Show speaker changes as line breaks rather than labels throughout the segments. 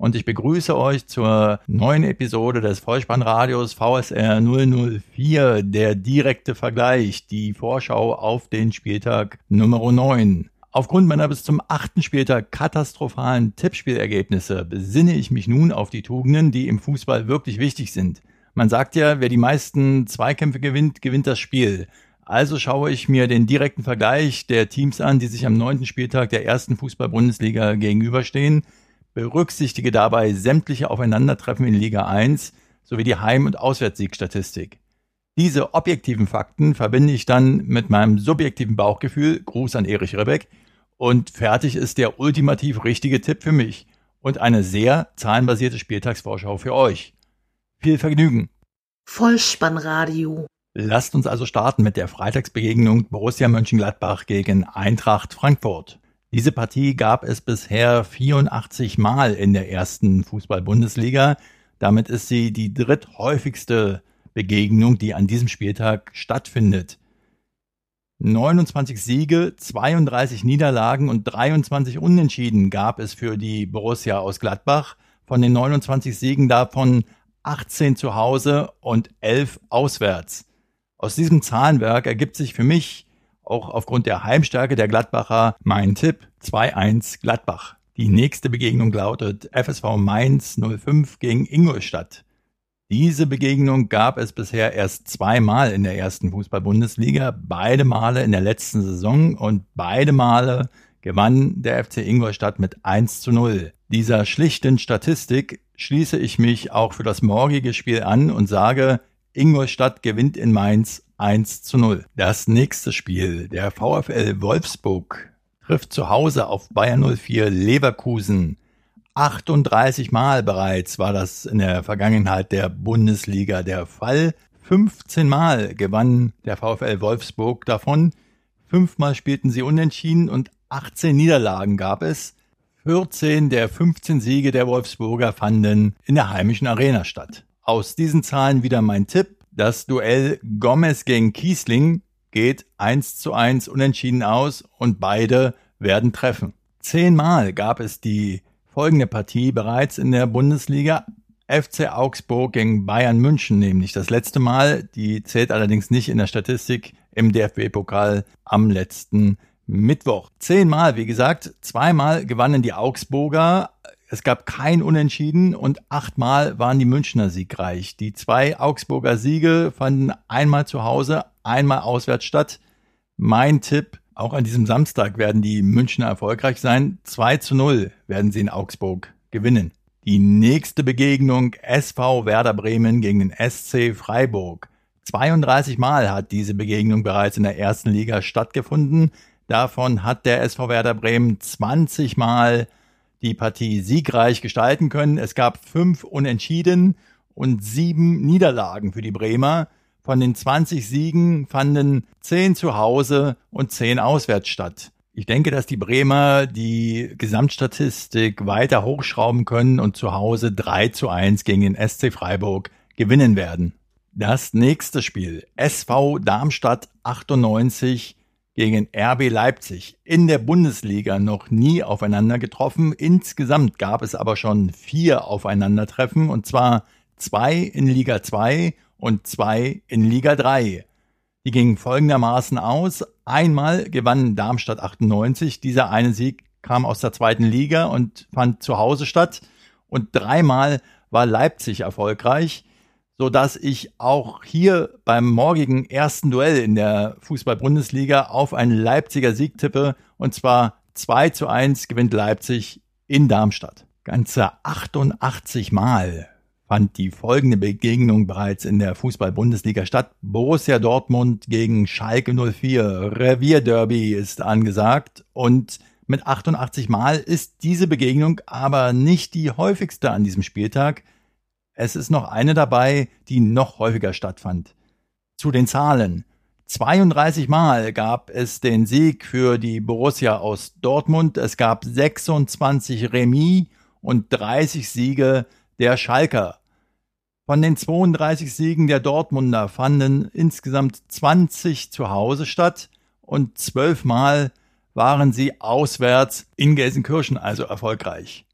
und ich begrüße euch zur neuen Episode des Vollspannradios VSR 004, der direkte Vergleich, die Vorschau auf den Spieltag Nummer 9. Aufgrund meiner bis zum achten Spieltag katastrophalen Tippspielergebnisse besinne ich mich nun auf die Tugenden, die im Fußball wirklich wichtig sind. Man sagt ja, wer die meisten Zweikämpfe gewinnt, gewinnt das Spiel. Also schaue ich mir den direkten Vergleich der Teams an, die sich am neunten Spieltag der ersten Fußball-Bundesliga gegenüberstehen – berücksichtige dabei sämtliche Aufeinandertreffen in Liga 1 sowie die Heim- und Auswärtssiegstatistik. Diese objektiven Fakten verbinde ich dann mit meinem subjektiven Bauchgefühl, Gruß an Erich Rebeck, und fertig ist der ultimativ richtige Tipp für mich und eine sehr zahlenbasierte Spieltagsvorschau für euch. Viel Vergnügen!
Vollspannradio.
Lasst uns also starten mit der Freitagsbegegnung Borussia Mönchengladbach gegen Eintracht Frankfurt. Diese Partie gab es bisher 84 Mal in der ersten Fußball-Bundesliga. Damit ist sie die dritthäufigste Begegnung, die an diesem Spieltag stattfindet. 29 Siege, 32 Niederlagen und 23 Unentschieden gab es für die Borussia aus Gladbach. Von den 29 Siegen davon 18 zu Hause und 11 auswärts. Aus diesem Zahlenwerk ergibt sich für mich auch aufgrund der Heimstärke der Gladbacher mein Tipp 2-1 Gladbach. Die nächste Begegnung lautet FSV Mainz 05 gegen Ingolstadt. Diese Begegnung gab es bisher erst zweimal in der ersten Fußball-Bundesliga, beide Male in der letzten Saison und beide Male gewann der FC Ingolstadt mit 1 zu 0. Dieser schlichten Statistik schließe ich mich auch für das morgige Spiel an und sage, Ingolstadt gewinnt in Mainz 1 zu 0. Das nächste Spiel, der VfL Wolfsburg trifft zu Hause auf Bayern 04 Leverkusen. 38 Mal bereits war das in der Vergangenheit der Bundesliga der Fall. 15 Mal gewann der VfL Wolfsburg davon. Fünfmal spielten sie unentschieden und 18 Niederlagen gab es. 14 der 15 Siege der Wolfsburger fanden in der heimischen Arena statt. Aus diesen Zahlen wieder mein Tipp. Das Duell Gomez gegen Kiesling geht 1 zu 1 unentschieden aus und beide werden treffen. Zehnmal gab es die folgende Partie bereits in der Bundesliga. FC Augsburg gegen Bayern München nämlich das letzte Mal. Die zählt allerdings nicht in der Statistik im DFB-Pokal am letzten Mittwoch. Zehnmal, wie gesagt, zweimal gewannen die Augsburger es gab kein Unentschieden und achtmal waren die Münchner siegreich. Die zwei Augsburger Siege fanden einmal zu Hause, einmal auswärts statt. Mein Tipp, auch an diesem Samstag werden die Münchner erfolgreich sein. 2 zu 0 werden sie in Augsburg gewinnen. Die nächste Begegnung SV Werder Bremen gegen den SC Freiburg. 32 Mal hat diese Begegnung bereits in der ersten Liga stattgefunden. Davon hat der SV Werder Bremen 20 Mal die Partie siegreich gestalten können. Es gab fünf Unentschieden und sieben Niederlagen für die Bremer. Von den 20 Siegen fanden zehn zu Hause und zehn auswärts statt. Ich denke, dass die Bremer die Gesamtstatistik weiter hochschrauben können und zu Hause 3 zu 1 gegen den SC Freiburg gewinnen werden. Das nächste Spiel. SV Darmstadt 98 gegen RB Leipzig in der Bundesliga noch nie aufeinander getroffen. Insgesamt gab es aber schon vier Aufeinandertreffen und zwar zwei in Liga 2 und zwei in Liga 3. Die gingen folgendermaßen aus. Einmal gewann Darmstadt 98. Dieser eine Sieg kam aus der zweiten Liga und fand zu Hause statt. Und dreimal war Leipzig erfolgreich so dass ich auch hier beim morgigen ersten Duell in der Fußball-Bundesliga auf einen Leipziger Sieg tippe und zwar 2 zu 1 gewinnt Leipzig in Darmstadt. Ganze 88 Mal fand die folgende Begegnung bereits in der Fußball-Bundesliga statt. Borussia Dortmund gegen Schalke 04. Revierderby ist angesagt und mit 88 Mal ist diese Begegnung aber nicht die häufigste an diesem Spieltag. Es ist noch eine dabei, die noch häufiger stattfand. Zu den Zahlen. 32 Mal gab es den Sieg für die Borussia aus Dortmund. Es gab 26 Remis und 30 Siege der Schalker. Von den 32 Siegen der Dortmunder fanden insgesamt 20 zu Hause statt und 12 Mal waren sie auswärts in Gelsenkirchen also erfolgreich.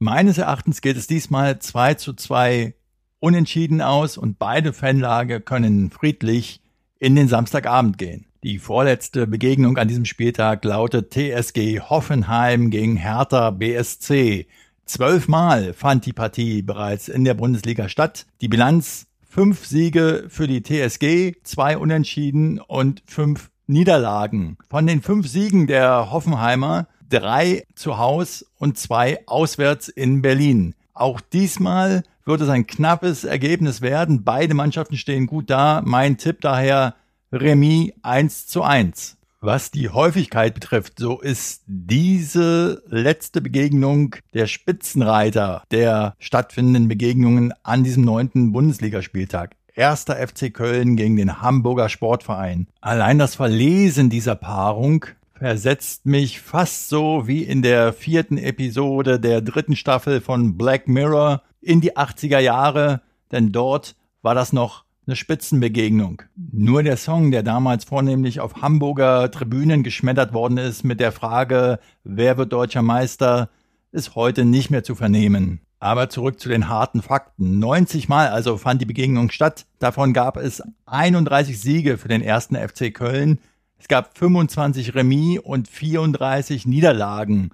Meines Erachtens geht es diesmal 2 zu 2 unentschieden aus und beide Fanlage können friedlich in den Samstagabend gehen. Die vorletzte Begegnung an diesem Spieltag lautet TSG Hoffenheim gegen Hertha BSC. Zwölfmal fand die Partie bereits in der Bundesliga statt. Die Bilanz fünf Siege für die TSG, zwei Unentschieden und fünf Niederlagen. Von den fünf Siegen der Hoffenheimer drei zu Haus und zwei auswärts in Berlin. Auch diesmal wird es ein knappes Ergebnis werden. Beide Mannschaften stehen gut da. Mein Tipp daher Remis 1 zu 1. Was die Häufigkeit betrifft, so ist diese letzte Begegnung der Spitzenreiter der stattfindenden Begegnungen an diesem neunten Bundesligaspieltag. Erster FC Köln gegen den Hamburger Sportverein. Allein das Verlesen dieser Paarung versetzt mich fast so wie in der vierten Episode der dritten Staffel von Black Mirror in die 80er Jahre, denn dort war das noch eine Spitzenbegegnung. Nur der Song, der damals vornehmlich auf Hamburger Tribünen geschmettert worden ist mit der Frage, wer wird deutscher Meister, ist heute nicht mehr zu vernehmen. Aber zurück zu den harten Fakten. 90 Mal also fand die Begegnung statt. Davon gab es 31 Siege für den ersten FC Köln. Es gab 25 Remis und 34 Niederlagen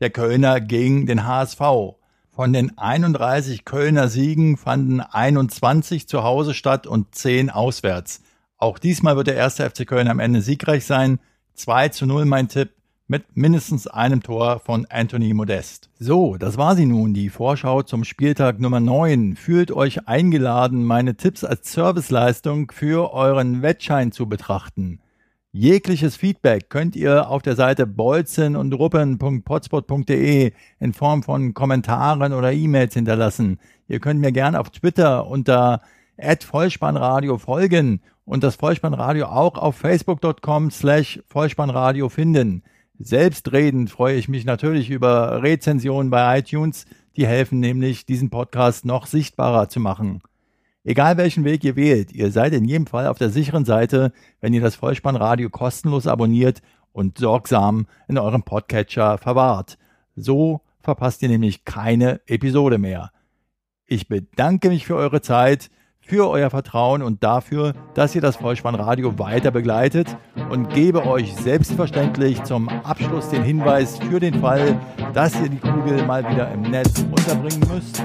der Kölner gegen den HSV. Von den 31 Kölner Siegen fanden 21 zu Hause statt und 10 auswärts. Auch diesmal wird der erste FC Köln am Ende siegreich sein. 2 zu 0 mein Tipp mit mindestens einem Tor von Anthony Modest. So, das war sie nun, die Vorschau zum Spieltag Nummer 9. Fühlt euch eingeladen, meine Tipps als Serviceleistung für euren Wettschein zu betrachten. Jegliches Feedback könnt ihr auf der Seite bolzen und ruppen.potspot.de in Form von Kommentaren oder E-Mails hinterlassen. Ihr könnt mir gern auf Twitter unter Vollspannradio folgen und das Vollspannradio auch auf facebook.com slash Vollspannradio finden. Selbstredend freue ich mich natürlich über Rezensionen bei iTunes, die helfen nämlich, diesen Podcast noch sichtbarer zu machen. Egal welchen Weg ihr wählt, ihr seid in jedem Fall auf der sicheren Seite, wenn ihr das Vollspannradio kostenlos abonniert und sorgsam in eurem Podcatcher verwahrt. So verpasst ihr nämlich keine Episode mehr. Ich bedanke mich für eure Zeit, für euer Vertrauen und dafür, dass ihr das Vollspannradio weiter begleitet und gebe euch selbstverständlich zum Abschluss den Hinweis für den Fall, dass ihr die Kugel mal wieder im Netz unterbringen müsst.